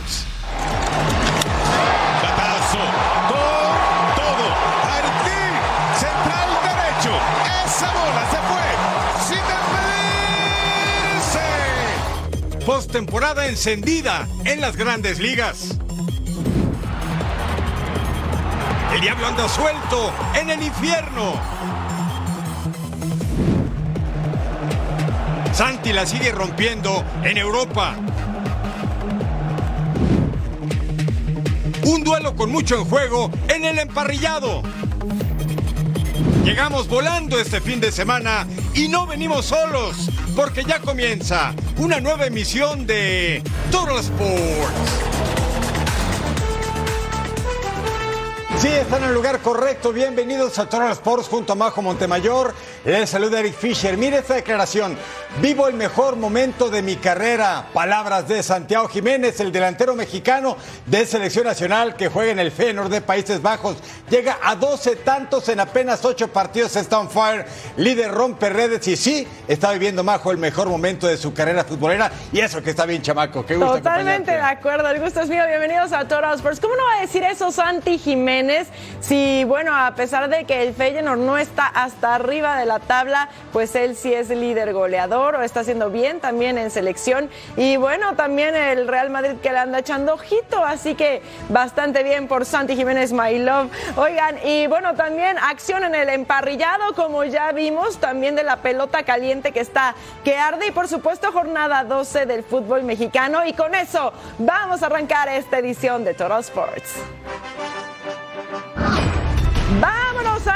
Sports. Batazo con todo. Martín, central derecho. Esa bola se fue sin despedirse. Postemporada encendida en las grandes ligas. El diablo anda suelto en el infierno. Santi la sigue rompiendo en Europa. Un duelo con mucho en juego en el emparrillado. Llegamos volando este fin de semana y no venimos solos, porque ya comienza una nueva emisión de Total Sports. Sí, están en el lugar correcto. Bienvenidos a Total Sports junto a Majo Montemayor. Les saluda Eric Fisher. Mire esta declaración. Vivo el mejor momento de mi carrera. Palabras de Santiago Jiménez, el delantero mexicano de selección nacional que juega en el Feyenoord de Países Bajos. Llega a 12 tantos en apenas 8 partidos. Está on fire. Líder rompe redes y sí, está viviendo Majo el mejor momento de su carrera futbolera. Y eso que está bien, chamaco. Qué gusto Totalmente de acuerdo, el gusto es mío. Bienvenidos a Total Sports. ¿Cómo no va a decir eso Santi Jiménez? Si, bueno, a pesar de que el Feyenoord no está hasta arriba de la tabla, pues él sí es líder goleador o está haciendo bien también en selección. Y bueno, también el Real Madrid que le anda echando ojito, así que bastante bien por Santi Jiménez, my love. Oigan, y bueno, también acción en el emparrillado, como ya vimos, también de la pelota caliente que está que arde y por supuesto jornada 12 del fútbol mexicano. Y con eso vamos a arrancar esta edición de Total Sports. vamos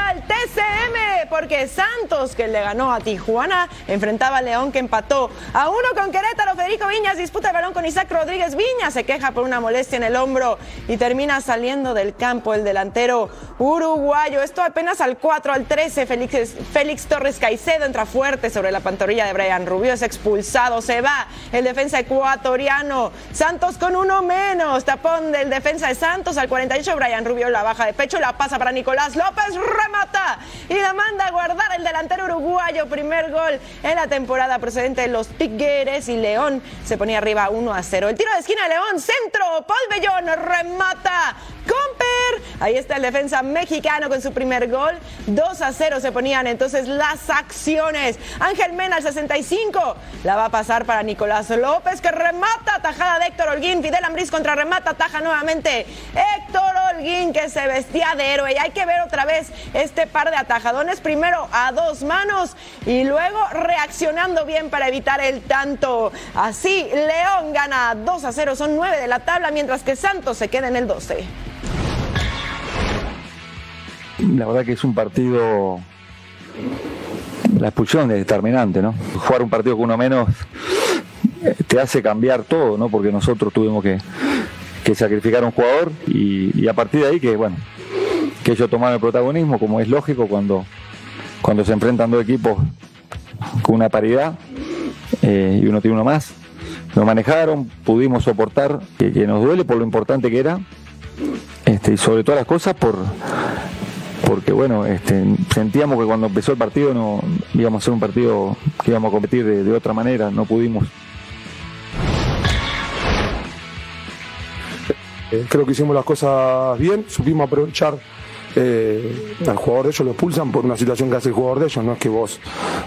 TCM, porque Santos, que le ganó a Tijuana, enfrentaba a León, que empató a uno con Querétaro. Federico Viñas disputa el balón con Isaac Rodríguez. Viñas se queja por una molestia en el hombro y termina saliendo del campo el delantero uruguayo. Esto apenas al 4 al 13. Félix, Félix Torres Caicedo entra fuerte sobre la pantorrilla de Brian Rubio. Es expulsado. Se va el defensa ecuatoriano. Santos con uno menos. Tapón del defensa de Santos al 48. Brian Rubio la baja de pecho. La pasa para Nicolás López. Remata y la manda a guardar el delantero uruguayo. Primer gol en la temporada procedente de los Tigres. Y León se ponía arriba 1 a 0. El tiro de esquina de León. Centro. Paul Bellón remata. Comper. Ahí está el defensa mexicano con su primer gol. 2 a 0 se ponían entonces las acciones. Ángel Mena al 65. La va a pasar para Nicolás López que remata. Tajada de Héctor Holguín. Fidel Ambriz contra remata. Taja nuevamente. Héctor Holguín que se vestía de héroe. Y hay que ver otra vez este par de atajadones. Primero a dos manos y luego reaccionando bien para evitar el tanto. Así León gana 2 a 0. Son 9 de la tabla mientras que Santos se queda en el 12. La verdad que es un partido. La expulsión es determinante, ¿no? Jugar un partido con uno menos te hace cambiar todo, ¿no? Porque nosotros tuvimos que, que sacrificar a un jugador y, y a partir de ahí que, bueno, que ellos tomaron el protagonismo, como es lógico cuando, cuando se enfrentan dos equipos con una paridad eh, y uno tiene uno más. Lo manejaron, pudimos soportar, que, que nos duele por lo importante que era, este, y sobre todas las cosas por porque bueno, este, sentíamos que cuando empezó el partido no íbamos a hacer un partido que íbamos a competir de, de otra manera, no pudimos. Eh, creo que hicimos las cosas bien, supimos aprovechar eh, al jugador de ellos lo expulsan por una situación que hace el jugador de ellos, no es que vos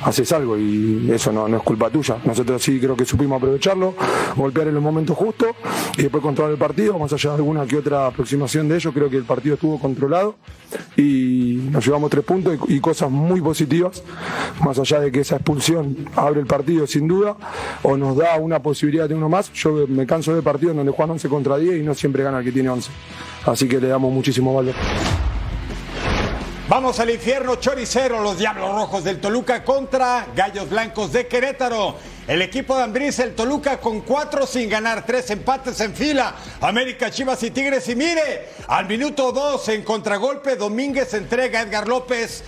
haces algo y eso no, no es culpa tuya. Nosotros sí creo que supimos aprovecharlo, golpear en los momentos justos y después controlar el partido, más allá de alguna que otra aproximación de ellos, creo que el partido estuvo controlado y nos llevamos tres puntos y, cosas muy positivas, más allá de que esa expulsión abre el partido sin duda o nos da una posibilidad de uno más. Yo me canso de partidos donde juegan 11 contra 10 y no siempre gana el que tiene 11. Así que le damos muchísimo valor. Vamos al infierno choricero, los Diablos Rojos del Toluca contra Gallos Blancos de Querétaro. El equipo de Ambriz, el Toluca con cuatro sin ganar, tres empates en fila. América, Chivas y Tigres. Y mire, al minuto dos en contragolpe, Domínguez entrega a Edgar López.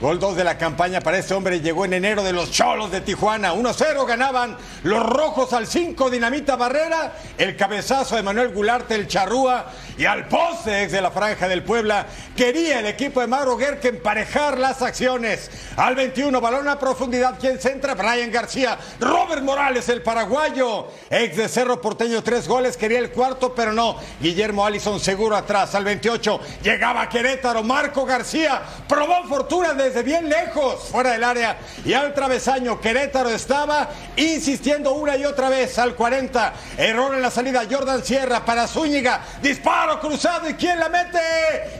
Gol 2 de la campaña para este hombre llegó en enero de los Cholos de Tijuana. 1-0 ganaban los rojos al 5 Dinamita Barrera. El cabezazo de Manuel Gularte, el charrúa. Y al poste ex de la franja del Puebla. Quería el equipo de Mauro Guerque emparejar las acciones. Al 21, balón a profundidad. ¿Quién centra? Brian García. Robert Morales, el paraguayo. Ex de Cerro Porteño, tres goles. Quería el cuarto, pero no. Guillermo Allison seguro atrás. Al 28, llegaba Querétaro. Marco García probó fortuna desde bien lejos, fuera del área. Y al travesaño, Querétaro estaba insistiendo una y otra vez. Al 40, error en la salida. Jordan Sierra para Zúñiga. Disparo cruzado. ¿Y quién la mete?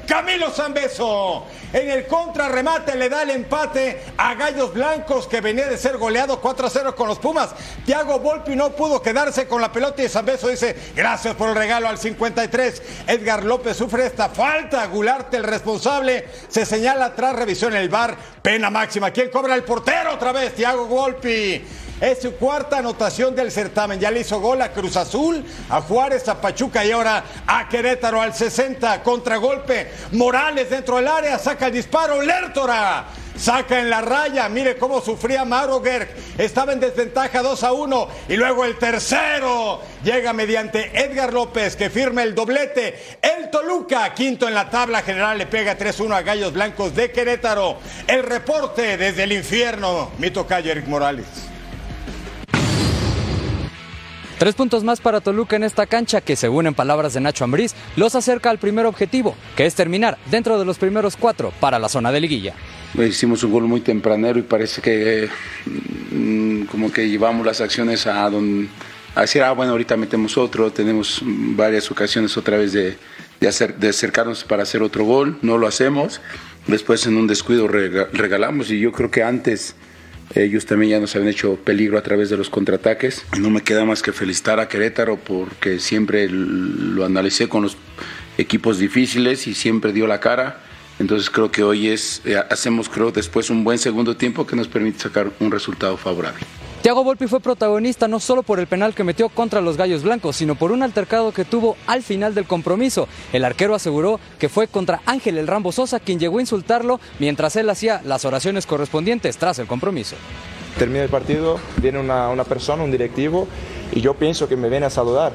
Camilo Zambeso. En el contrarremate le da el empate a Gallos Blancos que venía de ser goleado 4 a 0 con los Pumas. Tiago Volpi no pudo quedarse con la pelota y Zambeso dice gracias por el regalo al 53. Edgar López sufre esta falta. Gularte el responsable se señala tras revisión en el bar. Pena máxima. ¿Quién cobra el portero otra vez? Tiago Volpi. Es su cuarta anotación del certamen. Ya le hizo gol a Cruz Azul, a Juárez, a Pachuca y ahora a Querétaro al 60. Contragolpe. Morales dentro del área. Saca el disparo. Lertora. Saca en la raya. Mire cómo sufría Mauro Gerg. Estaba en desventaja 2 a 1. Y luego el tercero. Llega mediante Edgar López que firma el doblete. El Toluca, quinto en la tabla general, le pega 3-1 a Gallos Blancos de Querétaro. El reporte desde el infierno. Mi tocayo Eric Morales. Tres puntos más para Toluca en esta cancha que, según en palabras de Nacho Ambriz, los acerca al primer objetivo, que es terminar dentro de los primeros cuatro para la zona de liguilla. Hicimos un gol muy tempranero y parece que mm, como que llevamos las acciones a donde a decir, ah, bueno, ahorita metemos otro, tenemos varias ocasiones otra vez de, de, acercarnos para hacer otro gol, no lo hacemos, después en un descuido rega- regalamos y yo creo que antes ellos también ya nos habían hecho peligro a través de los contraataques. No me queda más que felicitar a Querétaro porque siempre lo analicé con los equipos difíciles y siempre dio la cara. Entonces creo que hoy es, eh, hacemos creo después un buen segundo tiempo que nos permite sacar un resultado favorable. Thiago Volpi fue protagonista no solo por el penal que metió contra los Gallos Blancos, sino por un altercado que tuvo al final del compromiso. El arquero aseguró que fue contra Ángel el Rambo Sosa quien llegó a insultarlo mientras él hacía las oraciones correspondientes tras el compromiso. Termina el partido, viene una, una persona, un directivo, y yo pienso que me viene a saludar.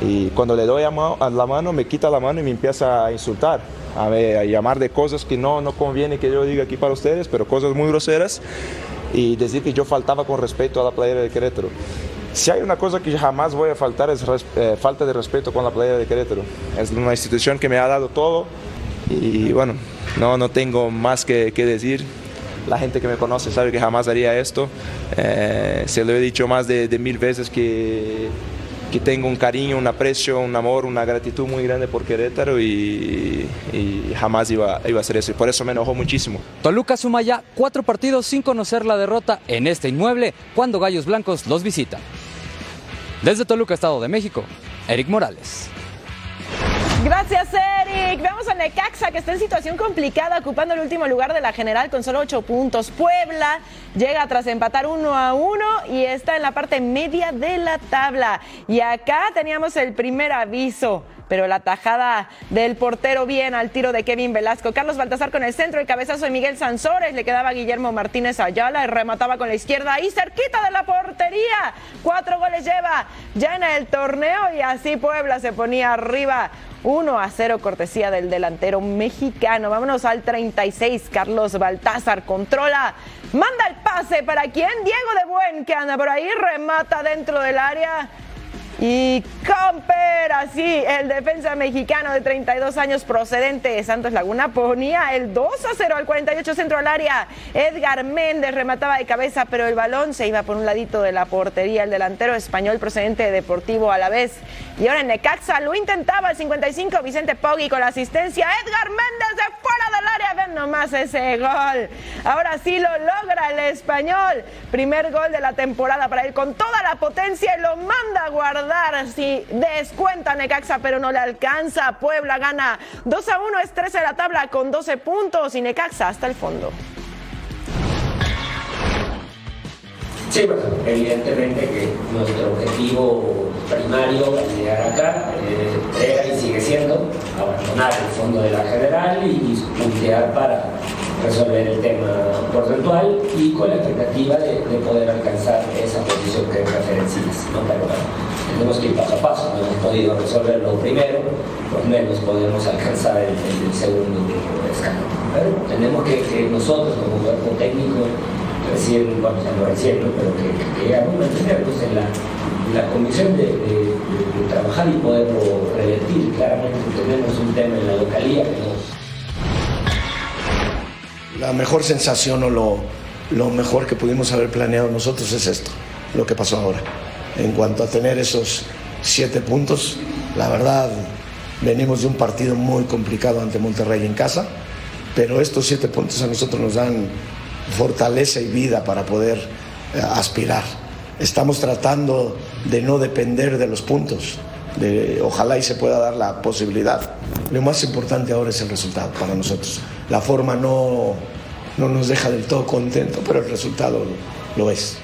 Y cuando le doy la mano, me quita la mano y me empieza a insultar, a, a llamar de cosas que no, no conviene que yo diga aquí para ustedes, pero cosas muy groseras, y decir que yo faltaba con respeto a la playera de Querétaro. Si hay una cosa que jamás voy a faltar es eh, falta de respeto con la playera de Querétaro. Es una institución que me ha dado todo y bueno, no, no tengo más que, que decir. La gente que me conoce sabe que jamás haría esto. Eh, se lo he dicho más de, de mil veces que, que tengo un cariño, un aprecio, un amor, una gratitud muy grande por Querétaro y, jamás iba, iba a hacer eso. Y por eso me enojó muchísimo. Toluca suma ya cuatro partidos sin conocer la derrota en este inmueble cuando Gallos Blancos los visitan. Desde Toluca, Estado de México, Eric Morales. Gracias, Eric. Vamos a Necaxa, que está en situación complicada, ocupando el último lugar de la general con solo ocho puntos. Puebla llega tras empatar uno a uno y está en la parte media de la tabla. Y acá teníamos el primer aviso. Pero la tajada del portero bien al tiro de Kevin Velasco. Carlos Baltasar con el centro, el cabezazo de Miguel Sansores. Le quedaba Guillermo Martínez Ayala y remataba con la izquierda ahí cerquita de la portería. Cuatro goles lleva ya en el torneo y así Puebla se ponía arriba 1 a 0 cortesía del delantero mexicano. Vámonos al 36. Carlos Baltázar controla. Manda el pase para quien? Diego de Buen que anda por ahí, remata dentro del área. Y Camper, así, el defensa mexicano de 32 años procedente de Santos Laguna ponía el 2 a 0 al 48 centro al área. Edgar Méndez remataba de cabeza, pero el balón se iba por un ladito de la portería. El delantero español procedente de Deportivo a la vez. Y ahora en Necaxa lo intentaba el 55 Vicente Poggi con la asistencia. Edgar Méndez de fuera del área. Ven nomás ese gol. Ahora sí lo logra el español. Primer gol de la temporada para él con toda la potencia y lo manda a guardar si descuenta Necaxa, pero no le alcanza. Puebla gana 2 a 1, es 13 de la tabla con 12 puntos y Necaxa hasta el fondo. Sí, bueno, evidentemente que nuestro objetivo primario al llegar acá eh, era y sigue siendo abandonar el fondo de la general y puntear para resolver el tema porcentual y con la expectativa de, poder alcanzar esa posición que ¿no? Pero tenemos que ir paso a paso, no hemos podido resolverlo primero, por menos podemos alcanzar el, segundo escalón. Tenemos que, nosotros como cuerpo técnico recién, bueno, ya no recién, pero que, que, mantenernos en la, la convicción de, trabajar y poderlo revertir. Claramente tenemos un tema en la localía que. La mejor sensación o lo, lo mejor que pudimos haber planeado nosotros es esto, lo que pasó ahora en cuanto a tener esos siete puntos. La verdad, venimos de un partido muy complicado ante Monterrey en casa, pero estos siete puntos a nosotros nos dan fortaleza y vida para poder eh, aspirar. Estamos tratando de no depender de los puntos. Ojalá y se pueda dar la posibilidad. Lo más importante ahora es el resultado para nosotros. La forma no, no nos deja del todo contento, pero el resultado lo es.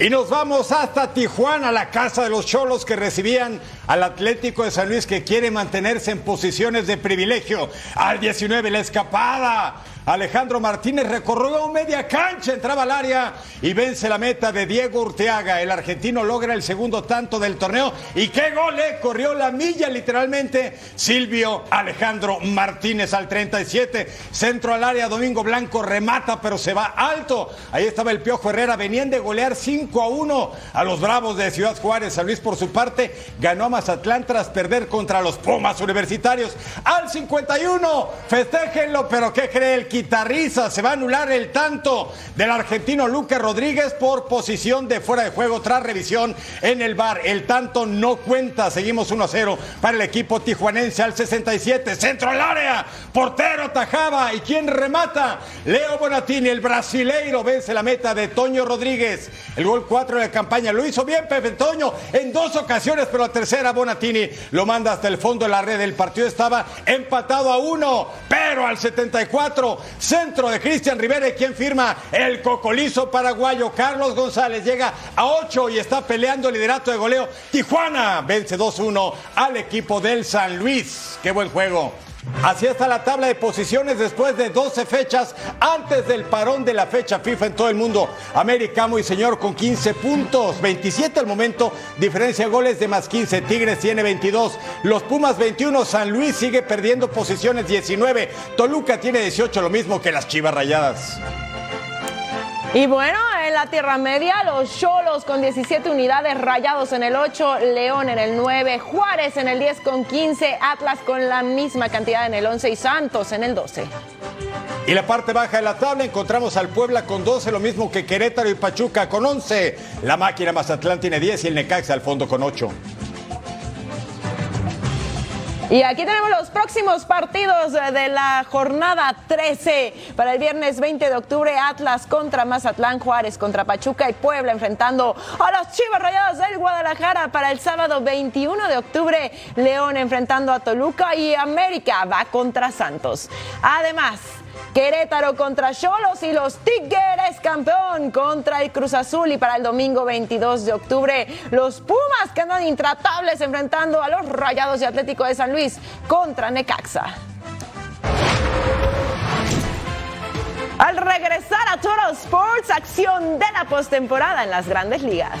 Y nos vamos hasta Tijuana, la casa de los cholos que recibían al Atlético de San Luis que quiere mantenerse en posiciones de privilegio. Al 19 la escapada Alejandro Martínez recorrió media cancha, entraba al área y vence la meta de Diego Urteaga. El argentino logra el segundo tanto del torneo. ¿Y qué gol? Eh? Corrió la milla literalmente Silvio Alejandro Martínez al 37. Centro al área, Domingo Blanco remata, pero se va alto. Ahí estaba el Piojo Herrera. Venían de golear 5 a 1 a los Bravos de Ciudad Juárez. San Luis, por su parte, ganó a Mazatlán tras perder contra los Pumas Universitarios. Al 51, festéjenlo, pero ¿qué cree el Se va a anular el tanto del argentino Lucas Rodríguez por posición de fuera de juego tras revisión en el bar. El tanto no cuenta. Seguimos 1 0 para el equipo tijuanense al 67. Centro al área. Portero tajaba. ¿Y quién remata? Leo Bonatini, el brasileiro, vence la meta de Toño Rodríguez. El gol 4 de la campaña. Lo hizo bien Pepe Toño en dos ocasiones, pero la tercera Bonatini lo manda hasta el fondo de la red. El partido estaba empatado a uno, pero al 74 Centro de Cristian Rivera, quien firma el cocolizo paraguayo. Carlos González llega a 8 y está peleando el liderato de goleo. Tijuana vence 2-1 al equipo del San Luis. Qué buen juego. Así está la tabla de posiciones después de 12 fechas antes del parón de la fecha FIFA en todo el mundo. América muy señor con 15 puntos, 27 al momento, diferencia de goles de más 15. Tigres tiene 22, los Pumas 21, San Luis sigue perdiendo posiciones 19, Toluca tiene 18, lo mismo que las Chivas Rayadas. Y bueno, en la Tierra Media, los Cholos con 17 unidades, Rayados en el 8, León en el 9, Juárez en el 10 con 15, Atlas con la misma cantidad en el 11 y Santos en el 12. Y la parte baja de la tabla encontramos al Puebla con 12, lo mismo que Querétaro y Pachuca con 11. La máquina Mazatlán tiene 10 y el Necaxa al fondo con 8. Y aquí tenemos los próximos partidos de la jornada 13. Para el viernes 20 de octubre, Atlas contra Mazatlán, Juárez contra Pachuca y Puebla enfrentando a los Chivas Rayadas del Guadalajara. Para el sábado 21 de octubre, León enfrentando a Toluca y América va contra Santos. Además, Querétaro contra Cholos y los Tigres campeón contra el Cruz Azul y para el domingo 22 de octubre los Pumas que andan intratables enfrentando a los Rayados de Atlético de San Luis contra Necaxa. Al regresar a Total Sports, acción de la postemporada en las grandes ligas.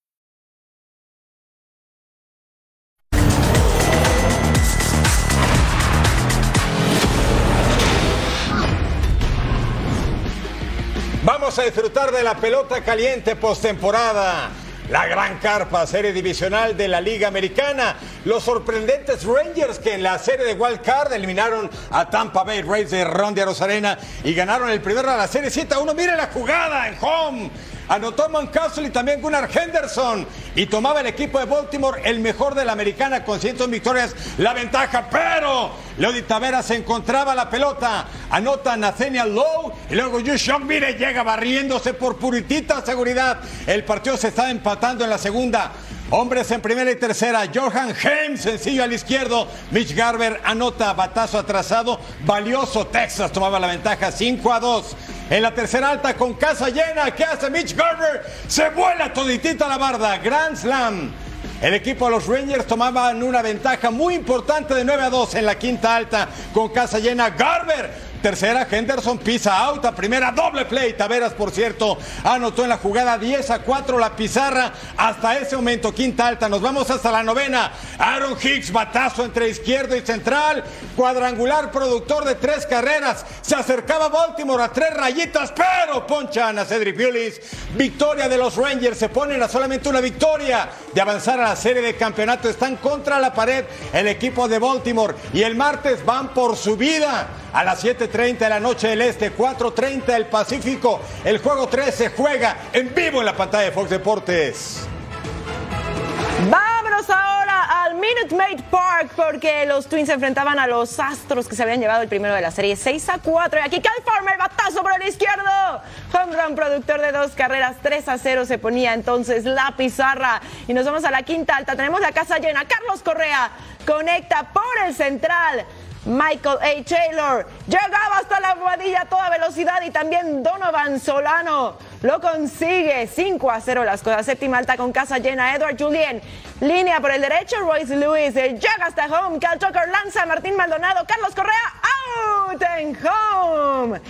A disfrutar de la pelota caliente postemporada. La gran carpa, serie divisional de la Liga Americana. Los sorprendentes Rangers que en la serie de Wild Card eliminaron a Tampa Bay Rays de Ron de Rosarena y ganaron el primero de la serie 7 a 1. Mire la jugada en home. Anotó Castle y también Gunnar Henderson. Y tomaba el equipo de Baltimore el mejor de la americana con 100 victorias, la ventaja. Pero Leody Tavera se encontraba la pelota. Anota Nathaniel Lowe. Y luego Yushok, mire, llega barriéndose por puritita seguridad. El partido se está empatando en la segunda. Hombres en primera y tercera. Johan Heim, sencillo al izquierdo. Mitch Garber anota batazo atrasado. Valioso. Texas tomaba la ventaja 5 a 2. En la tercera alta con casa llena. ¿Qué hace Mitch Garber? Se vuela toditita la barda. Grand Slam. El equipo de los Rangers tomaban una ventaja muy importante de 9 a 2 en la quinta alta con casa llena. Garber Tercera, Henderson pisa out. primera, doble play. Taveras, por cierto, anotó en la jugada 10 a 4 la pizarra. Hasta ese momento, quinta alta. Nos vamos hasta la novena. Aaron Hicks, batazo entre izquierdo y central. Cuadrangular, productor de tres carreras. Se acercaba Baltimore a tres rayitas, pero ponchan a Cedric Willis. Victoria de los Rangers. Se ponen a solamente una victoria de avanzar a la serie de campeonato. Están contra la pared el equipo de Baltimore. Y el martes van por su vida a las 7.30 de la noche del Este, 4.30 del Pacífico. El juego 3 se juega en vivo en la pantalla de Fox Deportes. Vámonos ahora al Minute Maid Park porque los Twins se enfrentaban a los Astros que se habían llevado el primero de la serie 6 a 4. Y aquí Cal Farmer, batazo por el izquierdo. Home run, productor de dos carreras, 3 a 0 se ponía entonces la pizarra. Y nos vamos a la quinta alta. Tenemos la casa llena. Carlos Correa conecta por el central. Michael A. Taylor llegaba hasta la guadilla a toda velocidad y también Donovan Solano lo consigue 5 a 0 las cosas. Séptima alta con casa llena. Edward Julien línea por el derecho. Royce Lewis llega hasta home. Cal Tucker lanza. Martín Maldonado. Carlos Correa out en home.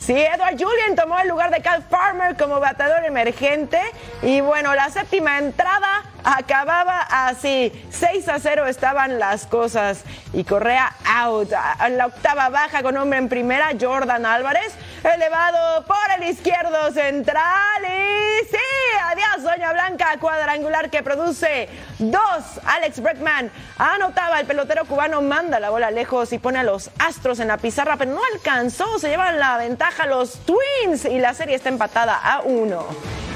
Sí, Edward Julian tomó el lugar de Cal Farmer como bateador emergente. Y bueno, la séptima entrada acababa así. 6 a 0 estaban las cosas. Y Correa out. En la octava baja con hombre en primera, Jordan Álvarez. Elevado por el izquierdo central. Y sí, adiós, Doña Blanca. Cuadrangular que produce dos. Alex Breckman anotaba. El pelotero cubano manda la bola lejos y pone a los astros en la pizarra, pero no alcanzó. Se llevan la ventaja los Twins y la serie está empatada a uno.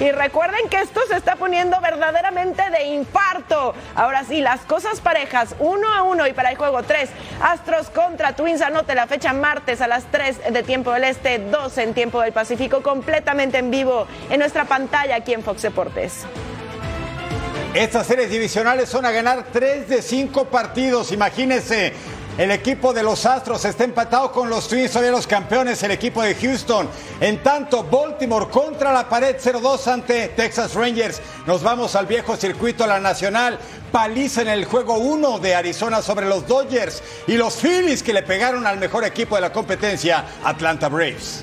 Y recuerden que esto se está poniendo verdaderamente de infarto. Ahora sí, las cosas parejas, uno a uno y para el juego 3, Astros contra Twins. Anote la fecha martes a las 3 de tiempo del Este, 2 en tiempo del Pacífico, completamente en vivo en nuestra pantalla aquí en Fox Deportes. Estas series divisionales son a ganar 3 de 5 partidos, imagínense. El equipo de los Astros está empatado con los Twins, todavía los campeones, el equipo de Houston. En tanto, Baltimore contra la pared 0-2 ante Texas Rangers. Nos vamos al viejo circuito, la nacional. Paliza en el juego 1 de Arizona sobre los Dodgers y los Phillies que le pegaron al mejor equipo de la competencia, Atlanta Braves.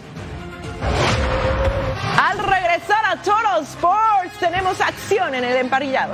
Al regresar a Total Sports, tenemos acción en el emparillado.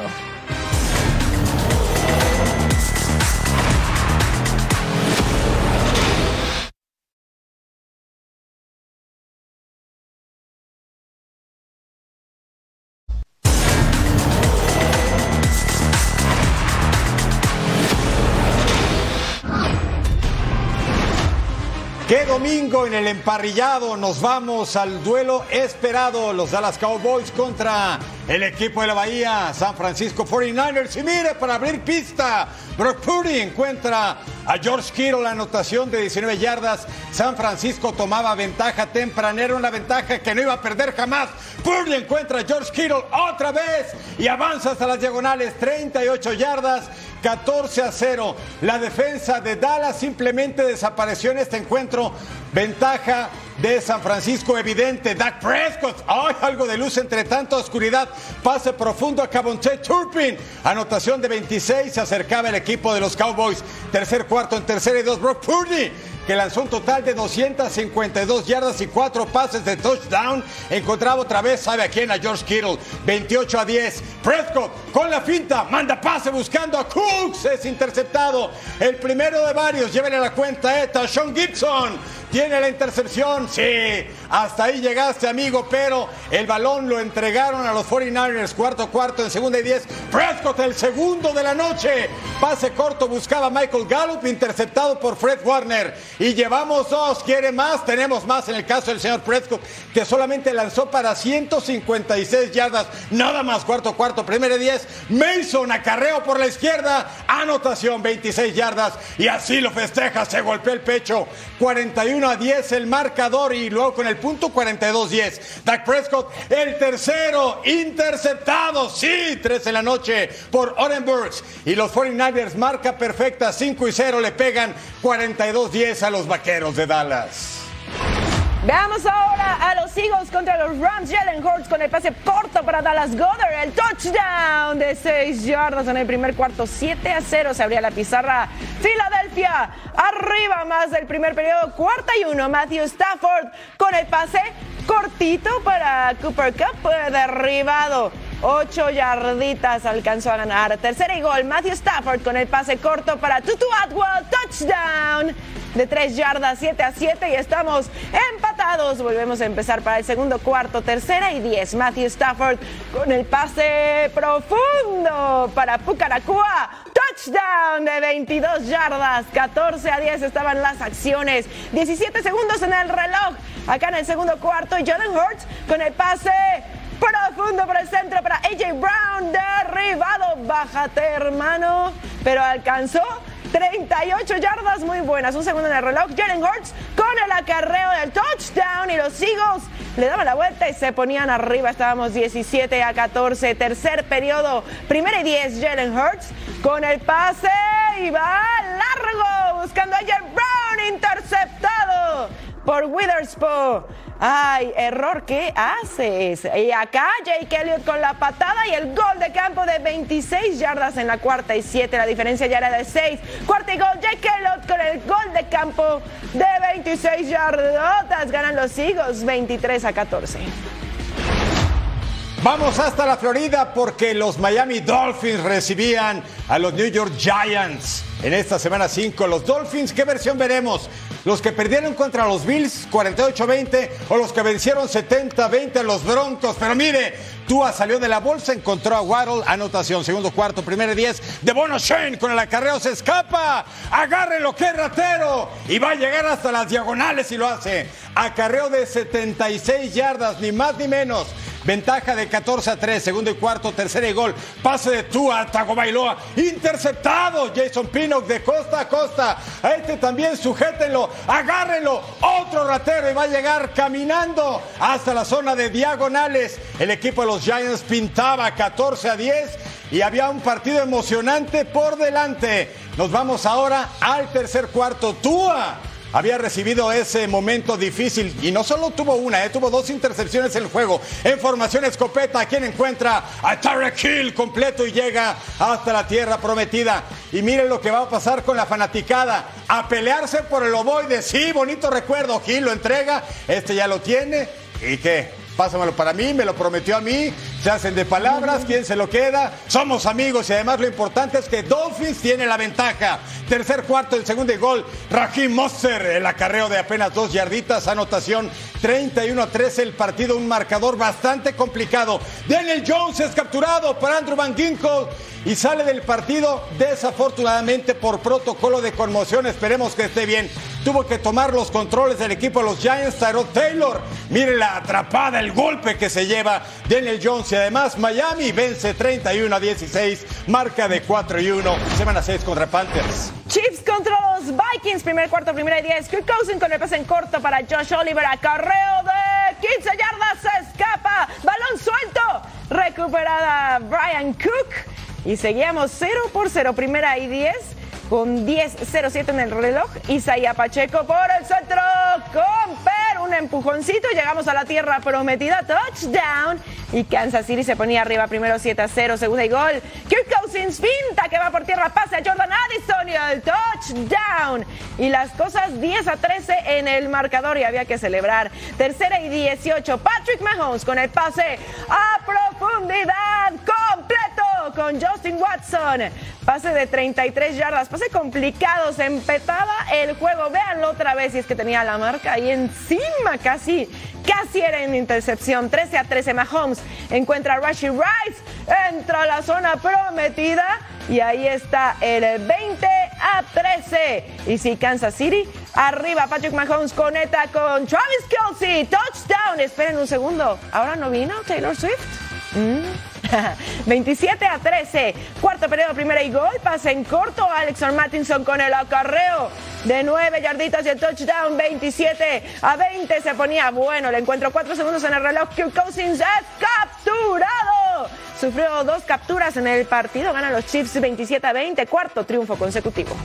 Domingo en el emparrillado nos vamos al duelo esperado, los Dallas Cowboys contra el equipo de la Bahía, San Francisco 49ers. Y mire, para abrir pista, Brock Purdy encuentra a George Kittle la anotación de 19 yardas. San Francisco tomaba ventaja tempranera, una ventaja que no iba a perder jamás. Purdy encuentra a George Kittle otra vez y avanza hasta las diagonales, 38 yardas. 14 a 0. La defensa de Dallas simplemente desapareció en este encuentro. Ventaja de San Francisco evidente. Dak Prescott. ¡Ay! Algo de luz entre tanta oscuridad. Pase profundo a Cabonte Turpin. Anotación de 26. Se acercaba el equipo de los Cowboys. Tercer cuarto en tercera y dos. Brock Purdy que lanzó un total de 252 yardas y cuatro pases de touchdown. Encontraba otra vez, ¿sabe a quién? A George Kittle. 28 a 10. Prescott con la finta, manda pase buscando a Cooks. Es interceptado. El primero de varios. Llévenle la cuenta, Eta. Sean Gibson tiene la intercepción. Sí, hasta ahí llegaste, amigo, pero el balón lo entregaron a los 49ers. Cuarto, cuarto, en segunda y 10. Prescott, el segundo de la noche. Pase corto, buscaba Michael Gallup, interceptado por Fred Warner. Y llevamos dos, quiere más, tenemos más en el caso del señor Prescott, que solamente lanzó para 156 yardas. Nada más, cuarto, cuarto, primera y 10. Mason, acarreo por la izquierda, anotación, 26 yardas. Y así lo festeja, se golpea el pecho. 41 a 10 el marcador y luego con el punto 42-10. Dak Prescott, el tercero, interceptado, sí, 3 en la noche por Orenburgs. Y los 49ers, marca perfecta, 5 y 0, le pegan 42-10 a los vaqueros de Dallas. Veamos ahora a los Eagles contra los Rams. Jalen Hurts con el pase corto para Dallas Goddard. El touchdown de 6 yardas en el primer cuarto. 7 a 0 se abría la pizarra. Filadelfia arriba más del primer periodo. Cuarta y uno. Matthew Stafford con el pase cortito para Cooper Cup. Derribado. Ocho yarditas alcanzó a ganar. Tercera y gol. Matthew Stafford con el pase corto para Tutu Atwell. Touchdown de tres yardas, 7 a 7 y estamos empatados. Volvemos a empezar para el segundo cuarto, tercera y 10. Matthew Stafford con el pase profundo para Pucaracua. Touchdown de 22 yardas, 14 a 10 estaban las acciones. 17 segundos en el reloj. Acá en el segundo cuarto Jordan Hurts con el pase profundo por el centro para AJ Brown, derribado. Bájate, hermano. Pero alcanzó 38 yardas muy buenas. Un segundo en el reloj. Jalen Hurts con el acarreo del touchdown y los Eagles le daban la vuelta y se ponían arriba. Estábamos 17 a 14. Tercer periodo. Primera y 10. Jalen Hurts con el pase y va largo buscando a Jalen Brown interceptado por Witherspoon. Ay, error que haces. Y acá Jake Elliott con la patada y el gol de campo de 26 yardas en la cuarta y 7. La diferencia ya era de 6. Cuarta y gol, Jake Elliott con el gol de campo de 26 yardas. Ganan los Eagles 23 a 14. Vamos hasta la Florida porque los Miami Dolphins recibían a los New York Giants en esta semana 5. Los Dolphins, ¿qué versión veremos? ¿Los que perdieron contra los Bills 48-20 o los que vencieron 70-20 a los Broncos? Pero mire, Tua salió de la bolsa, encontró a Waddle, anotación, segundo cuarto, primero 10 de Bono Shane con el acarreo, se escapa, agarre lo que ratero y va a llegar hasta las diagonales y lo hace. Acarreo de 76 yardas, ni más ni menos. Ventaja de 14 a 3, segundo y cuarto, tercera y gol. Pase de Tua, Tagovailoa, interceptado. Jason Pinnock de costa a costa. A este también sujétenlo, agárrenlo. Otro ratero y va a llegar caminando hasta la zona de diagonales. El equipo de los Giants pintaba 14 a 10 y había un partido emocionante por delante. Nos vamos ahora al tercer cuarto. Tua había recibido ese momento difícil y no solo tuvo una, eh, tuvo dos intercepciones en el juego. En formación escopeta, quien encuentra a Tarek Hill completo y llega hasta la tierra prometida. Y miren lo que va a pasar con la fanaticada. A pelearse por el ovoide. Sí, bonito recuerdo. Hill lo entrega, este ya lo tiene. ¿Y qué? Pásamelo para mí, me lo prometió a mí, se hacen de palabras, quién se lo queda, somos amigos y además lo importante es que Dolphins tiene la ventaja. Tercer cuarto, el segundo gol, Raheem Monster, el acarreo de apenas dos yarditas, anotación 31 a 13 el partido, un marcador bastante complicado. Daniel Jones es capturado por Andrew Van Ginkle y sale del partido desafortunadamente por protocolo de conmoción. Esperemos que esté bien. Tuvo que tomar los controles del equipo de los Giants, Tyrod Taylor. Mire la atrapada, el golpe que se lleva Daniel Jones y además Miami vence 31 a 16, marca de 4 y 1, semana 6 contra Panthers. Chiefs contra los Vikings, primer cuarto, primera y 10. Kirk Cousins con el pase en corto para Josh Oliver, acarreo de 15 yardas, se escapa, balón suelto, recuperada Brian Cook y seguíamos 0 por 0, primera y 10 con 10-07 en el reloj. Isaías Pacheco por el centro con un empujoncito. Llegamos a la tierra prometida, touchdown. Y Kansas City se ponía arriba primero 7-0, segunda y gol. Kirk Cousins finta que va por tierra, pase a Jordan Addison y el touchdown. Y las cosas 10 a 13 en el marcador y había que celebrar. Tercera y 18, Patrick Mahomes con el pase a profundidad completo con Justin Watson. Pase de 33 yardas, pase complicado, se empetaba el juego. Véanlo otra vez, y es que tenía la marca ahí encima, casi, casi era en intercepción. 13 a 13, Mahomes encuentra a Rashi Rice, entra a la zona prometida y ahí está el 20 a 13. Y si Kansas City, arriba Patrick Mahomes conecta con Travis Kelsey, touchdown. Esperen un segundo, ¿ahora no vino Taylor Swift? Mm. 27 a 13. Cuarto periodo, primera y gol. Pase en corto. Alex Mattinson con el acarreo de 9 yarditas y el touchdown. 27 a 20. Se ponía bueno. Le encuentro 4 segundos en el reloj. Kirk Cousins es capturado. Sufrió dos capturas en el partido. Gana los Chiefs 27 a 20. Cuarto triunfo consecutivo.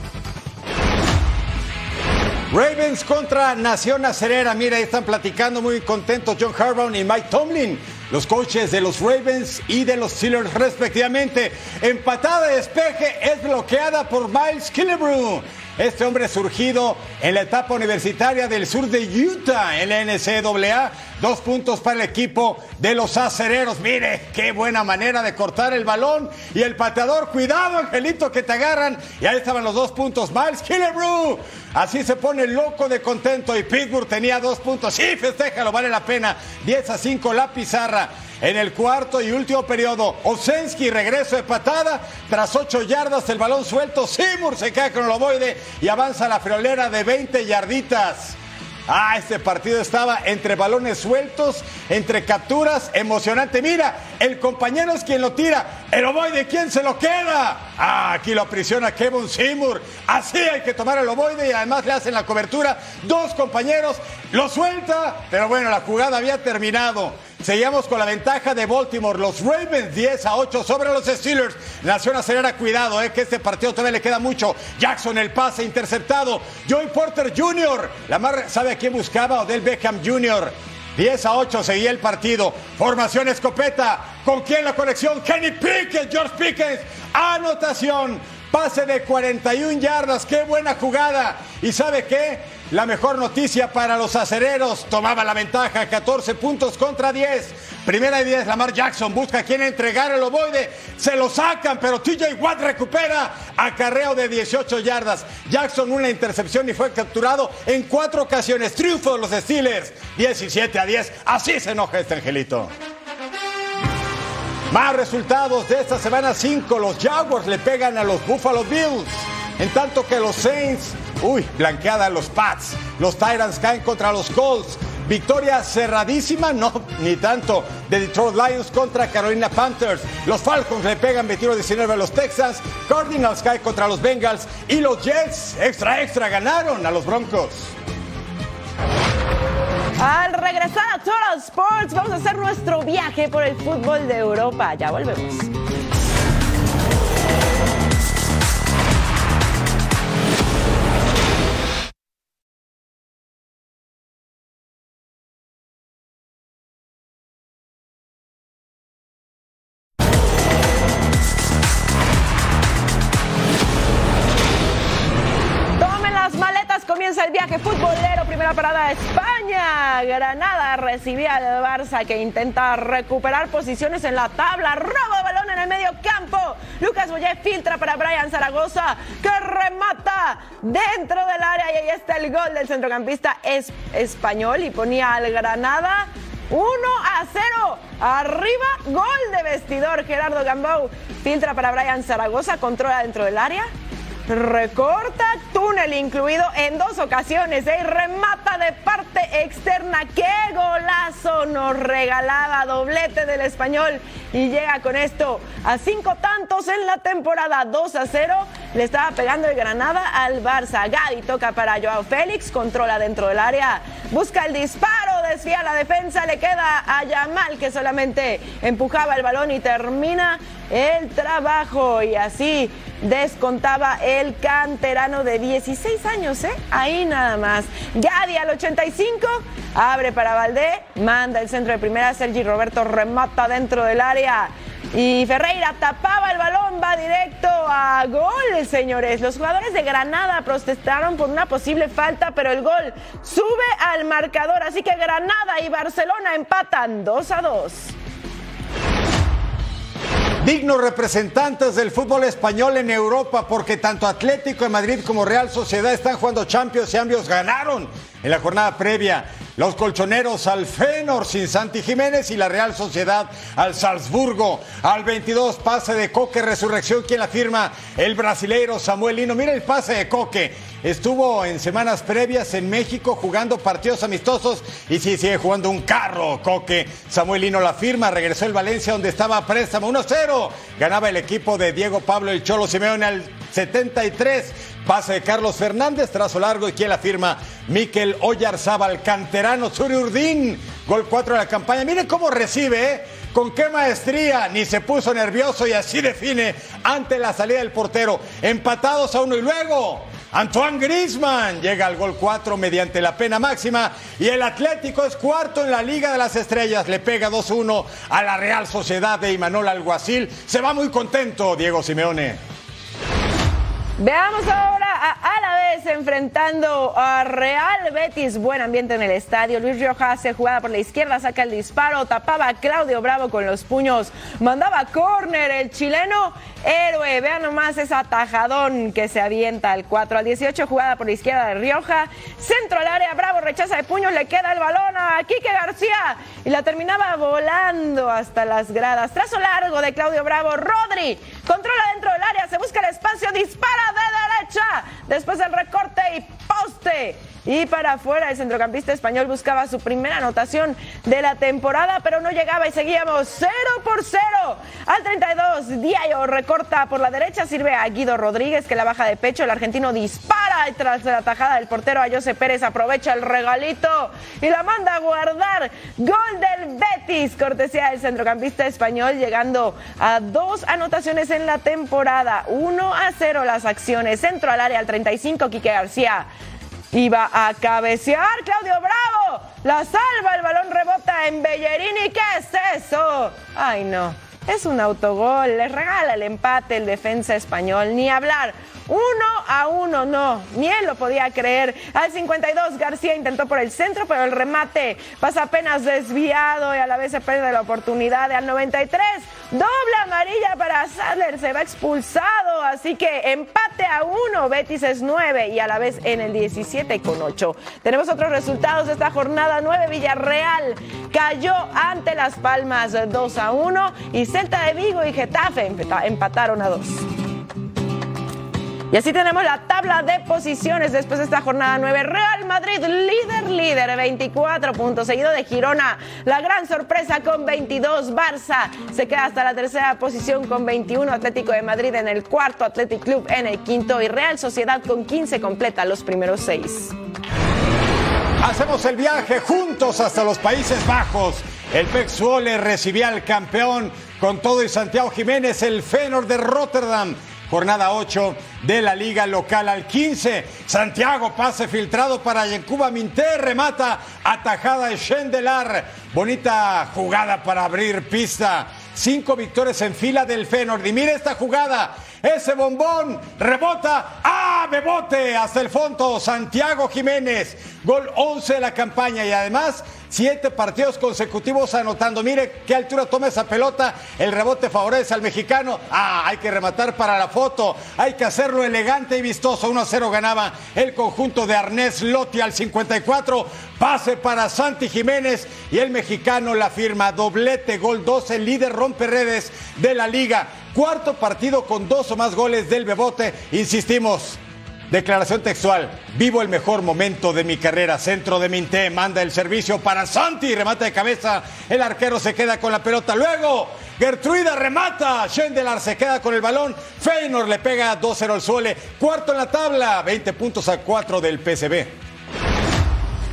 Ravens contra Nación Acerera. Mira, ahí están platicando muy contentos John Harbaugh y Mike Tomlin, los coaches de los Ravens y de los Steelers respectivamente. Empatada de despeje es bloqueada por Miles Killebrew. Este hombre surgido en la etapa universitaria del sur de Utah en la NCAA. Dos puntos para el equipo de los acereros. Mire, qué buena manera de cortar el balón. Y el pateador, cuidado, Angelito, que te agarran. Y ahí estaban los dos puntos. Miles Killebrew. Así se pone loco de contento. Y Pittsburgh tenía dos puntos. Sí, festéjalo, vale la pena. 10 a 5 la pizarra. En el cuarto y último periodo, Osensky regreso de patada, tras ocho yardas el balón suelto, Seymour se cae con el ovoide y avanza la friolera de 20 yarditas. Ah, este partido estaba entre balones sueltos, entre capturas, emocionante. Mira, el compañero es quien lo tira. El ovoide, ¿quién se lo queda? Ah, aquí lo aprisiona Kevin Seymour. Así hay que tomar el ovoide y además le hacen la cobertura. Dos compañeros, lo suelta, pero bueno, la jugada había terminado. Seguimos con la ventaja de Baltimore. Los Ravens 10 a 8 sobre los Steelers. Nación Acelera, cuidado, eh, que este partido todavía le queda mucho. Jackson el pase interceptado. Joey Porter Jr. La mar sabe a quién buscaba. Odell Beckham Jr. 10 a 8 seguía el partido. Formación escopeta. ¿Con quién la conexión? Kenny Pickens, George Pickens. Anotación. Pase de 41 yardas. Qué buena jugada. ¿Y sabe qué? La mejor noticia para los acereros. Tomaba la ventaja. 14 puntos contra 10. Primera y 10. Lamar Jackson busca a quien entregar el ovoide. Se lo sacan, pero TJ Watt recupera. Acarreo de 18 yardas. Jackson una intercepción y fue capturado en cuatro ocasiones. Triunfo de los Steelers. 17 a 10. Así se enoja este angelito. Más resultados de esta semana 5. Los Jaguars le pegan a los Buffalo Bills. En tanto que los Saints, uy, blanqueada los Pats. Los Tyrants caen contra los Colts. Victoria cerradísima, no, ni tanto, de Detroit Lions contra Carolina Panthers. Los Falcons le pegan 21-19 a los Texans. Cardinals cae contra los Bengals. Y los Jets, extra, extra, ganaron a los Broncos. Al regresar a Total Sports, vamos a hacer nuestro viaje por el fútbol de Europa. Ya volvemos. Parada España. Granada recibía al Barça que intenta recuperar posiciones en la tabla. Roba balón en el medio campo. Lucas Boyé filtra para Brian Zaragoza que remata dentro del área y ahí está el gol del centrocampista es- español y ponía al Granada 1 a 0. Arriba, gol de vestidor. Gerardo Gambou filtra para Brian Zaragoza, controla dentro del área. Recorta túnel incluido en dos ocasiones ¿eh? y remata de parte externa. ¡Qué golazo nos regalaba! Doblete del español y llega con esto a cinco tantos en la temporada 2 a 0. Le estaba pegando el Granada al Barça. Gaby toca para Joao Félix, controla dentro del área, busca el disparo, desvía la defensa, le queda a Yamal que solamente empujaba el balón y termina el trabajo y así descontaba el canterano de 16 años, ¿eh? Ahí nada más. Gadi al 85, abre para Valdé, manda el centro de primera, Sergi Roberto remata dentro del área. Y Ferreira tapaba el balón, va directo a gol, señores. Los jugadores de Granada protestaron por una posible falta, pero el gol sube al marcador. Así que Granada y Barcelona empatan 2 a 2 dignos representantes del fútbol español en Europa, porque tanto Atlético de Madrid como Real Sociedad están jugando Champions y ambos ganaron en la jornada previa. Los colchoneros al Fenor sin Santi Jiménez y la Real Sociedad al Salzburgo. Al 22 pase de Coque Resurrección, quien la firma el brasileiro Samuel Lino. Mira el pase de Coque. Estuvo en semanas previas en México jugando partidos amistosos y sí sigue jugando un carro. Coque Samuel Lino la firma. Regresó el Valencia donde estaba préstamo 1-0. Ganaba el equipo de Diego Pablo el Cholo Simeone al 73. Pase de Carlos Fernández, trazo largo y quien la firma, Miquel Oyarzábal, canterano, Zuri Urdín, gol 4 de la campaña. Miren cómo recibe, ¿eh? con qué maestría, ni se puso nervioso y así define ante la salida del portero. Empatados a uno y luego Antoine Grisman llega al gol 4 mediante la pena máxima y el Atlético es cuarto en la Liga de las Estrellas. Le pega 2-1 a la Real Sociedad de Imanol Alguacil. Se va muy contento Diego Simeone. Veamos ahora a, la vez enfrentando a Real Betis. Buen ambiente en el estadio. Luis Rioja se jugada por la izquierda, saca el disparo, tapaba a Claudio Bravo con los puños, mandaba córner el chileno héroe. Vean nomás ese atajadón que se avienta al 4 al 18, jugada por la izquierda de Rioja. Centro al área, Bravo rechaza de puños, le queda el balón a Quique García y la terminaba volando hasta las gradas. Trazo largo de Claudio Bravo. Rodri controla dentro del área, se busca el espacio, dispara. Después del recorte y poste. Y para afuera, el centrocampista español buscaba su primera anotación de la temporada, pero no llegaba y seguíamos 0 por 0. Al 32, Diayo recorta por la derecha, sirve a Guido Rodríguez que la baja de pecho. El argentino dispara y tras la tajada del portero a José Pérez aprovecha el regalito y la manda a guardar. Gol del Betis, cortesía del centrocampista español, llegando a dos anotaciones en la temporada. 1 a 0 las acciones. Centro al área al 35, Quique García Iba a cabecear Claudio Bravo. La salva, el balón rebota en Bellerini. ¿Qué es eso? Ay, no. Es un autogol. Le regala el empate el defensa español. Ni hablar. Uno a uno, no, ni él lo podía creer. Al 52 García intentó por el centro, pero el remate pasa apenas desviado y a la vez se pierde la oportunidad. Al 93, doble amarilla para Sadler, se va expulsado, así que empate a uno, Betis es 9 y a la vez en el 17 con 8. Tenemos otros resultados de esta jornada 9, Villarreal cayó ante Las Palmas 2 a 1 y Celta de Vigo y Getafe empataron a 2. Y así tenemos la tabla de posiciones después de esta jornada 9. Real Madrid, líder, líder, 24 puntos, seguido de Girona. La gran sorpresa con 22. Barça se queda hasta la tercera posición con 21. Atlético de Madrid en el cuarto, Athletic Club en el quinto y Real Sociedad con 15 completa los primeros seis. Hacemos el viaje juntos hasta los Países Bajos. El Pek recibía al campeón con todo y Santiago Jiménez, el Fenor de Rotterdam jornada 8 de la liga local al 15. Santiago, pase filtrado para Yencuba Minter, remata atajada de Schendelar. Bonita jugada para abrir pista. Cinco victorias en fila del Fenord. Y mire esta jugada. Ese bombón rebota. ¡Ah! Bebote hasta el fondo. Santiago Jiménez. Gol 11 de la campaña. Y además Siete partidos consecutivos anotando. Mire qué altura toma esa pelota. El rebote favorece al mexicano. Ah, hay que rematar para la foto. Hay que hacerlo elegante y vistoso. 1 a 0 ganaba el conjunto de Arnés Lotti al 54. Pase para Santi Jiménez y el mexicano la firma. Doblete, gol 12, líder rompe redes de la liga. Cuarto partido con dos o más goles del Bebote. Insistimos. Declaración textual. Vivo el mejor momento de mi carrera. Centro de Minté. Manda el servicio para Santi. Remata de cabeza. El arquero se queda con la pelota. Luego. Gertruida remata. Schendelar se queda con el balón. Feynor le pega 2-0 al Suele. Cuarto en la tabla. 20 puntos a 4 del PCB.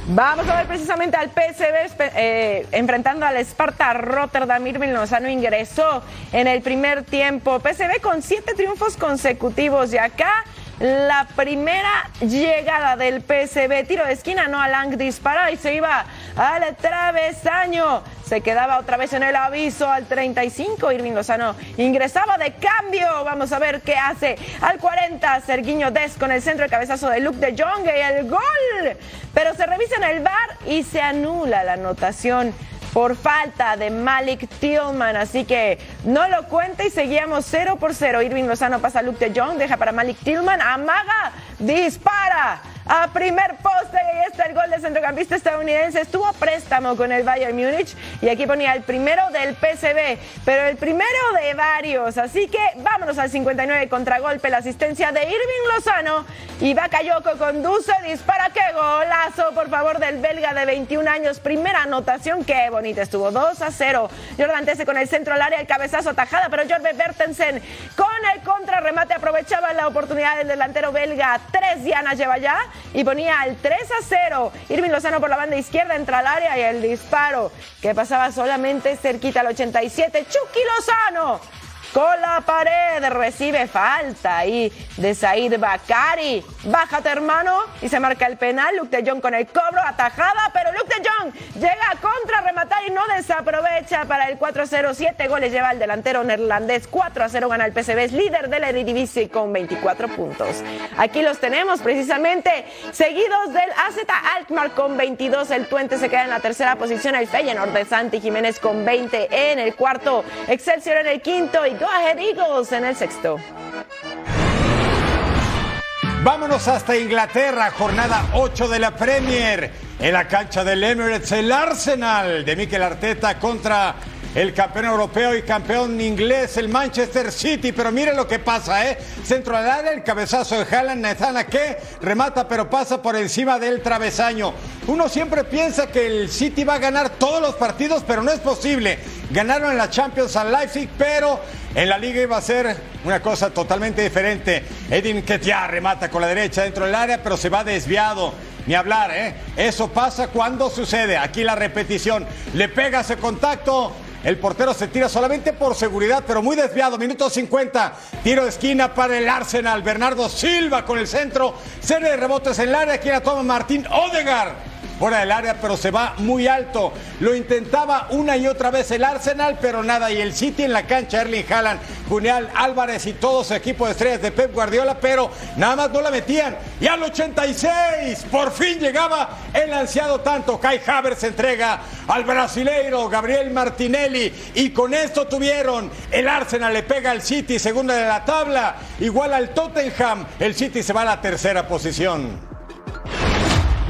Vamos a ver precisamente al PSV eh, enfrentando al Sparta Rotterdam. Irving Lozano ingresó en el primer tiempo. PSV con siete triunfos consecutivos y acá la primera llegada del PSV. Tiro de esquina, no Lang dispara y se iba al travesaño. Se quedaba otra vez en el aviso al 35. Irving Lozano ingresaba de cambio. Vamos a ver qué hace. Al 40, Serguiño Des con el centro de cabezazo de Luke de Jong y el gol. Pero se revisa en el bar y se anula la anotación por falta de Malik Tillman. Así que no lo cuenta y seguíamos 0 por 0. Irving Lozano pasa a Luke de Jong, deja para Malik Tillman, amaga, dispara a primer poste y ahí está el gol del centrocampista estadounidense. Estuvo a préstamo con el Bayern Múnich y aquí ponía el primero del PSV, pero el primero de varios. Así que vámonos al 59 contragolpe, la asistencia de Irving Lozano y Bakayoko conduce, dispara, qué golazo por favor del belga de 21 años. Primera anotación, qué bonita estuvo, 2 a 0. Jordan Tese con el centro al área, el cabezazo atajada, pero Jorge Bertensen con el contrarremate aprovechaba la oportunidad del delantero belga. Tres dianas lleva ya y ponía el 3 a 0. Irving Lozano por la banda izquierda entra al área y el disparo que pasaba solamente cerquita al 87. Chucky Lozano con la pared, recibe falta y de Said Bakari. Bájate, hermano, y se marca el penal. Luke de Jong con el cobro, atajada, pero Luke de Jong llega a contra rematar y no desaprovecha para el 4-0. Siete goles lleva el delantero neerlandés. 4-0 gana el PSV, es líder del Eredivisie con 24 puntos. Aquí los tenemos precisamente seguidos del AZ Alkmaar con 22. El Tuente se queda en la tercera posición. El Feyenoord de Santi Jiménez con 20 en el cuarto. Excelsior en el quinto y Ahead Eagles en el sexto. Vámonos hasta Inglaterra, jornada 8 de la Premier. En la cancha del Emirates, el Arsenal de Mikel Arteta contra el campeón europeo y campeón inglés, el Manchester City. Pero miren lo que pasa, ¿eh? Centro al área, el cabezazo de Haaland, Nezana que remata, pero pasa por encima del travesaño. Uno siempre piensa que el City va a ganar todos los partidos, pero no es posible. Ganaron en la Champions al Leipzig, pero en la liga iba a ser una cosa totalmente diferente. Edin Ketia remata con la derecha dentro del área, pero se va desviado. Ni hablar, ¿eh? Eso pasa cuando sucede. Aquí la repetición. Le pega ese contacto. El portero se tira solamente por seguridad, pero muy desviado. Minuto 50. Tiro de esquina para el Arsenal. Bernardo Silva con el centro. Serie de rebotes en el área. Aquí la toma Martín Odegar fuera del área, pero se va muy alto. Lo intentaba una y otra vez el Arsenal, pero nada. Y el City en la cancha, Erling Haaland, Junial Álvarez y todo su equipo de estrellas de Pep Guardiola, pero nada más no la metían. Y al 86, por fin llegaba el ansiado tanto. Kai Havertz entrega al brasileiro Gabriel Martinelli. Y con esto tuvieron el Arsenal le pega al City, segunda de la tabla, igual al Tottenham. El City se va a la tercera posición.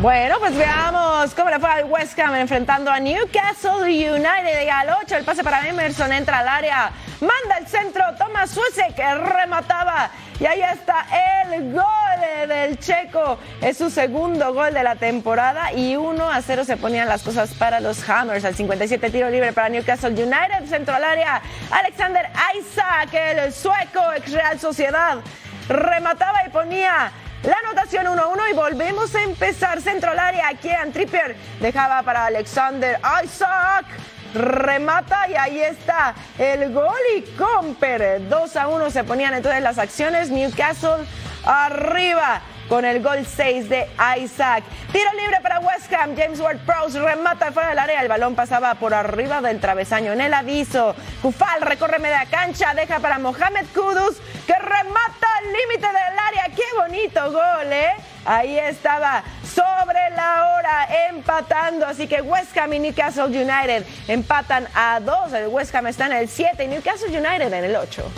Bueno, pues veamos cómo le fue al West Ham enfrentando a Newcastle United. Y al 8 el pase para Emerson entra al área, manda el centro, toma Suese que remataba. Y ahí está el gol del checo. Es su segundo gol de la temporada y 1 a 0 se ponían las cosas para los Hammers. Al 57 tiro libre para Newcastle United, centro al área. Alexander Isaac, el sueco, ex Real Sociedad, remataba y ponía la anotación 1-1 y volvemos a empezar. Centro al área. Kieran Trippier dejaba para Alexander Isaac. Remata y ahí está el gol y Comper. 2 a 1 se ponían entonces las acciones. Newcastle arriba con el gol 6 de Isaac. Tiro libre para West Ham. James Ward-Prowse remata fuera del área. El balón pasaba por arriba del travesaño. En el aviso, Kufal recorre media cancha. Deja para Mohamed Kudus que remata al límite del área. ¡Qué bonito gol, eh! Ahí estaba sobre la hora empatando. Así que West Ham y Newcastle United empatan a dos. El West Ham está en el 7 y Newcastle United en el 8.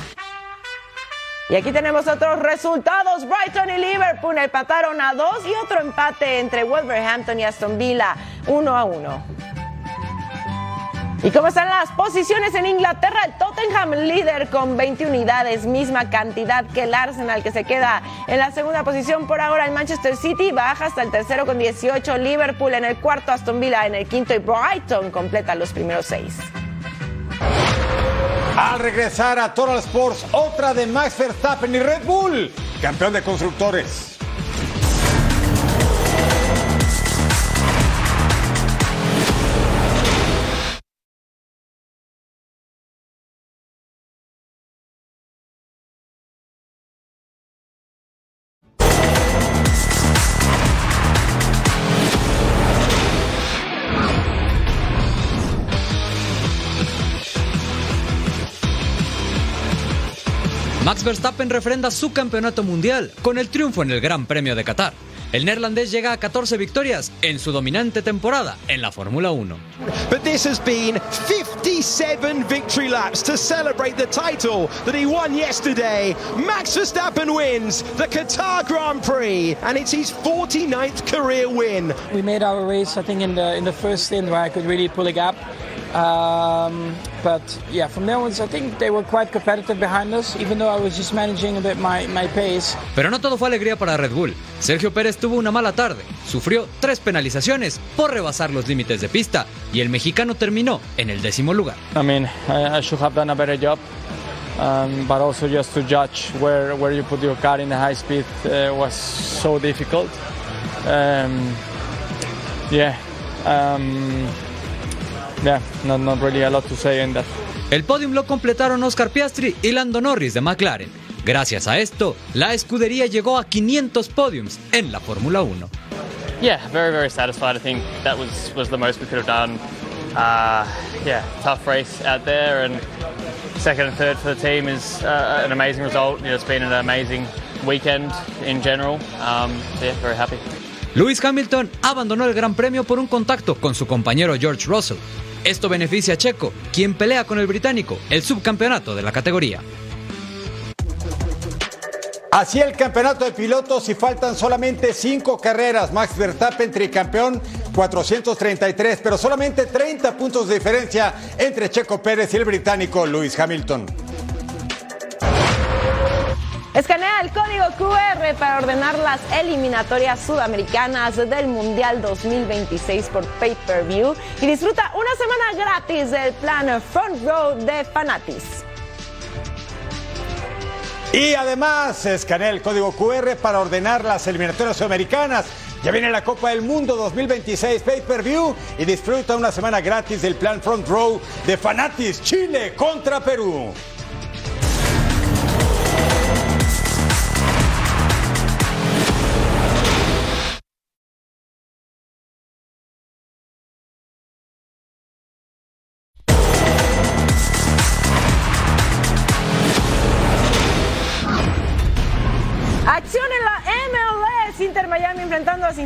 Y aquí tenemos otros resultados. Brighton y Liverpool empataron a dos y otro empate entre Wolverhampton y Aston Villa, uno a uno. ¿Y cómo están las posiciones en Inglaterra? El Tottenham líder con 20 unidades, misma cantidad que el Arsenal que se queda en la segunda posición por ahora. El Manchester City baja hasta el tercero con 18, Liverpool en el cuarto, Aston Villa en el quinto y Brighton completa los primeros seis. Al regresar a Total Sports, otra de Max Verstappen y Red Bull, campeón de constructores. Verstappen refrenda su campeonato mundial con el triunfo en el Gran Premio de Qatar. El neerlandés llega a 14 victorias en su dominante temporada en la Fórmula 1. But this has been 57 victory laps to celebrate the title that he won yesterday. Max Verstappen wins the Qatar Grand Prix and it's his 49th career win. We made our race I think in the in the first stint where I could really pull a gap. Um, but yeah, from there on, I think they were quite competitive behind us, even though I was just managing a bit my, my pace. Pero no todo fue alegría para Red Bull. Sergio Pérez tuvo una mala tarde, sufrió tres penalizaciones por rebasar los límites de pista y el mexicano terminó en el décimo lugar. I mean, I, I should have done a better job. Um, but also just to judge where, where you put your car in the high speed uh, was so difficult. Um, yeah, um, yeah, not, not really a lot to say in that. El podium lo completaron Oscar Piastri y Lando Norris de McLaren. Gracias a esto, la escudería llegó a 500 podiums en la Fórmula 1. Yeah, very, very satisfied. I think that was, was the most we could have done. Uh, yeah, tough race out there, and second and third for the team is uh, an amazing result. You know, it's been an amazing weekend in general. Um, so yeah, very happy. Lewis Hamilton abandonó el Gran Premio por un contacto con su compañero George Russell. Esto beneficia a Checo, quien pelea con el británico el subcampeonato de la categoría. Así el campeonato de pilotos y faltan solamente cinco carreras. Max Verstappen, tricampeón, 433, pero solamente 30 puntos de diferencia entre Checo Pérez y el británico Lewis Hamilton. Escanea el código QR para ordenar las eliminatorias sudamericanas del Mundial 2026 por pay-per-view y disfruta una semana gratis del plan Front Row de Fanatis. Y además, escanea el código QR para ordenar las eliminatorias sudamericanas. Ya viene la Copa del Mundo 2026 Pay-Per-View y disfruta una semana gratis del plan Front Row de Fanatis Chile contra Perú.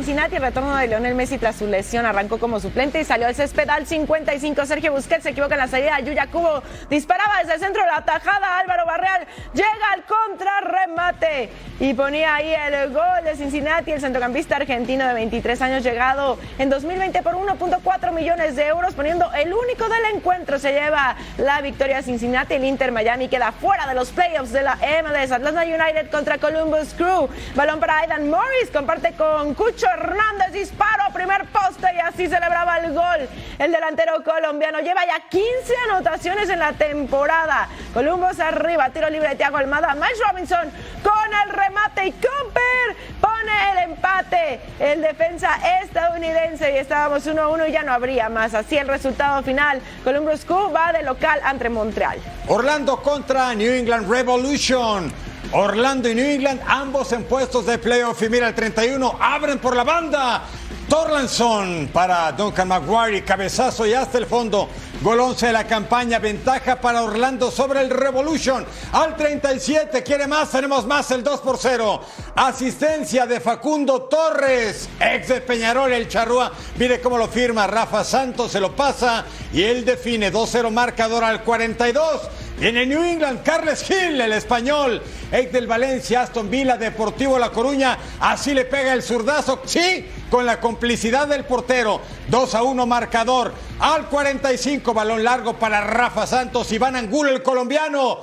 Cincinnati. El retorno de Lionel Messi tras su lesión arrancó como suplente y salió al césped al 55. Sergio Busquets se equivoca en la salida. Yuya Cubo disparaba desde el centro la tajada. Álvaro Barreal llega al contrarremate y ponía ahí el gol de Cincinnati. El centrocampista argentino de 23 años llegado en 2020 por 1.4 millones de euros, poniendo el único del encuentro. Se lleva la victoria a Cincinnati. El Inter Miami queda fuera de los playoffs de la MLS. Atlanta United contra Columbus Crew. Balón para Aidan Morris. Comparte con Cucho Hernández. Disparo primer poste y así celebraba el gol. El delantero colombiano lleva ya 15 anotaciones en la temporada. Columbus arriba. Tiro libre de Thiago Almada. Miles Robinson con el remate y Comper pone el empate. El defensa estadounidense y estábamos 1-1 y ya no habría más. Así el resultado final. Columbus Crew va de local ante Montreal. Orlando contra New England Revolution. Orlando y New England, ambos en puestos de playoff. Y mira, el 31 abren por la banda. Torlanson para Duncan Maguire y cabezazo y hasta el fondo. Gol 11 de la campaña, ventaja para Orlando sobre el Revolution. Al 37, quiere más, tenemos más, el 2 por 0. Asistencia de Facundo Torres, ex de Peñarol, el Charrúa. Mire cómo lo firma, Rafa Santos se lo pasa y él define 2-0 marcador al 42. Viene New England, Carles Gil, el español. Ex Valencia, Aston Villa, Deportivo La Coruña. Así le pega el zurdazo. Sí, con la complicidad del portero. 2 a 1 marcador. Al 45, balón largo para Rafa Santos. Iván Angulo, el colombiano.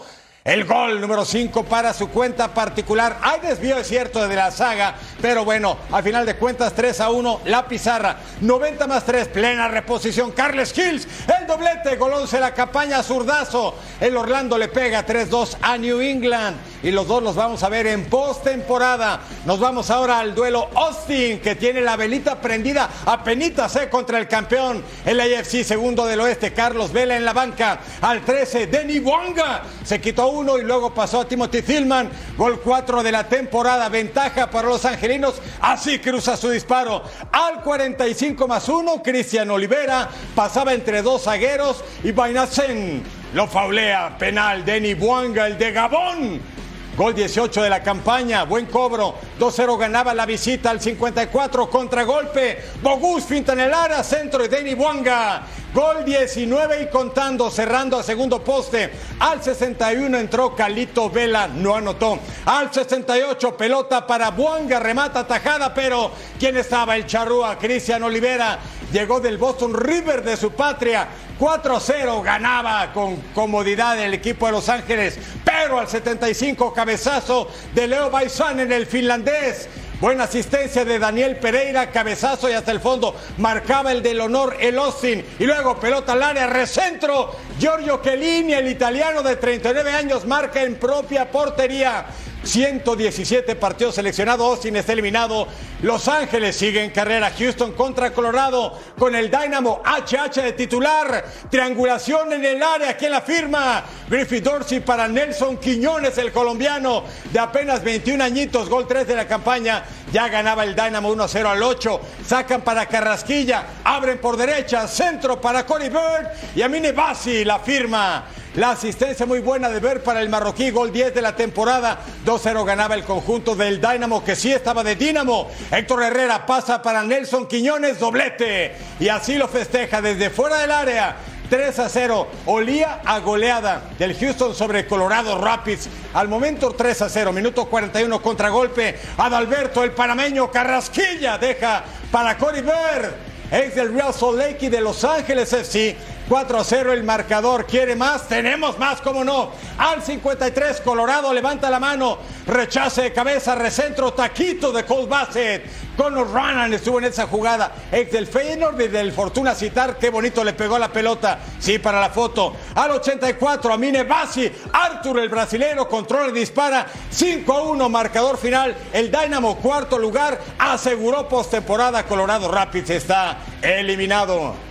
El gol número 5 para su cuenta particular. Hay desvío, es cierto, de la saga, pero bueno, al final de cuentas 3 a 1, la pizarra. 90 más 3, plena reposición. Carles Hills, el doblete, Golón se la campaña, zurdazo. El Orlando le pega 3-2 a New England. Y los dos los vamos a ver en postemporada. Nos vamos ahora al duelo Austin, que tiene la velita prendida a penitas contra el campeón, el AFC segundo del oeste, Carlos Vela en la banca. Al 13, Denny Wonga se quitó y luego pasó a Timothy Tillman. Gol 4 de la temporada, ventaja para los angelinos. Así cruza su disparo. Al 45 más 1, Cristian Olivera pasaba entre dos zagueros y Bainacen lo faulea. Penal, Denny Buanga, el de Gabón. Gol 18 de la campaña, buen cobro. 2-0 ganaba la visita al 54, contragolpe. Bogus finta en el área, centro de Denny Buanga. Gol 19 y contando, cerrando a segundo poste. Al 61 entró Calito Vela, no anotó. Al 68, pelota para Buanga, remata tajada, pero ¿quién estaba? El charrúa, Cristian Olivera. Llegó del Boston River de su patria. 4-0 ganaba con comodidad el equipo de Los Ángeles, al 75 cabezazo de Leo Baizán en el finlandés. Buena asistencia de Daniel Pereira, cabezazo y hasta el fondo marcaba el del honor el Austin. Y luego pelota al área, recentro. Giorgio Chiellini, el italiano de 39 años, marca en propia portería. 117 partidos seleccionados, Austin está eliminado. Los Ángeles sigue en carrera. Houston contra Colorado con el Dynamo HH de titular. Triangulación en el área. ¿Quién la firma? Griffith Dorsey para Nelson Quiñones, el colombiano de apenas 21 añitos. Gol 3 de la campaña. Ya ganaba el Dynamo 1-0 al 8. Sacan para Carrasquilla. Abren por derecha. Centro para Corey Bird. Y Amine Bassi la firma. La asistencia muy buena de ver para el marroquí, gol 10 de la temporada. 2-0 ganaba el conjunto del Dynamo, que sí estaba de Dínamo. Héctor Herrera pasa para Nelson Quiñones, doblete. Y así lo festeja desde fuera del área. 3 a 0. Olía a goleada del Houston sobre Colorado Rapids. Al momento 3 a 0. Minuto 41 contragolpe. Adalberto, el panameño Carrasquilla, deja para Cory Bird. Ex del Real Salt Lake y de Los Ángeles FC. 4 a 0 el marcador. ¿Quiere más? Tenemos más, ¿cómo no? Al 53, Colorado levanta la mano. Rechace de cabeza, recentro, taquito de Cole Bassett. Conor Rannan estuvo en esa jugada. Ex del Feyenoord y del Fortuna Citar. Qué bonito le pegó la pelota. Sí, para la foto. Al 84, Amine Bassi. Arthur, el brasilero, controla y dispara. 5 a 1, marcador final. El Dynamo, cuarto lugar, aseguró postemporada. Colorado Rapids está eliminado.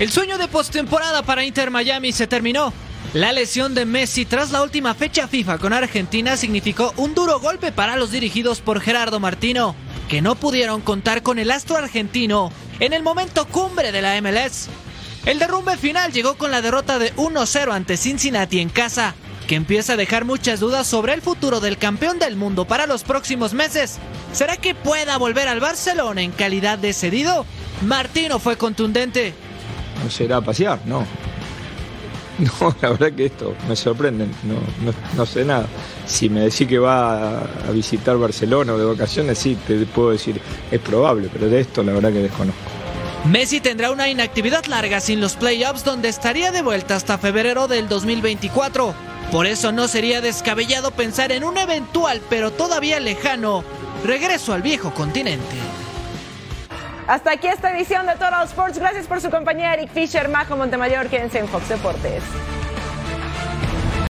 El sueño de postemporada para Inter Miami se terminó. La lesión de Messi tras la última fecha FIFA con Argentina significó un duro golpe para los dirigidos por Gerardo Martino, que no pudieron contar con el astro argentino en el momento cumbre de la MLS. El derrumbe final llegó con la derrota de 1-0 ante Cincinnati en casa, que empieza a dejar muchas dudas sobre el futuro del campeón del mundo para los próximos meses. ¿Será que pueda volver al Barcelona en calidad de cedido? Martino fue contundente. No será pasear, no. No, la verdad que esto me sorprende, no, no, no sé nada. Si me decís que va a, a visitar Barcelona o de vacaciones, sí, te puedo decir, es probable, pero de esto la verdad que desconozco. Messi tendrá una inactividad larga sin los playoffs donde estaría de vuelta hasta febrero del 2024. Por eso no sería descabellado pensar en un eventual, pero todavía lejano, regreso al viejo continente. Hasta aquí esta edición de Total Sports. Gracias por su compañía, Eric Fisher, Majo Montemayor. Quédense en Fox Deportes.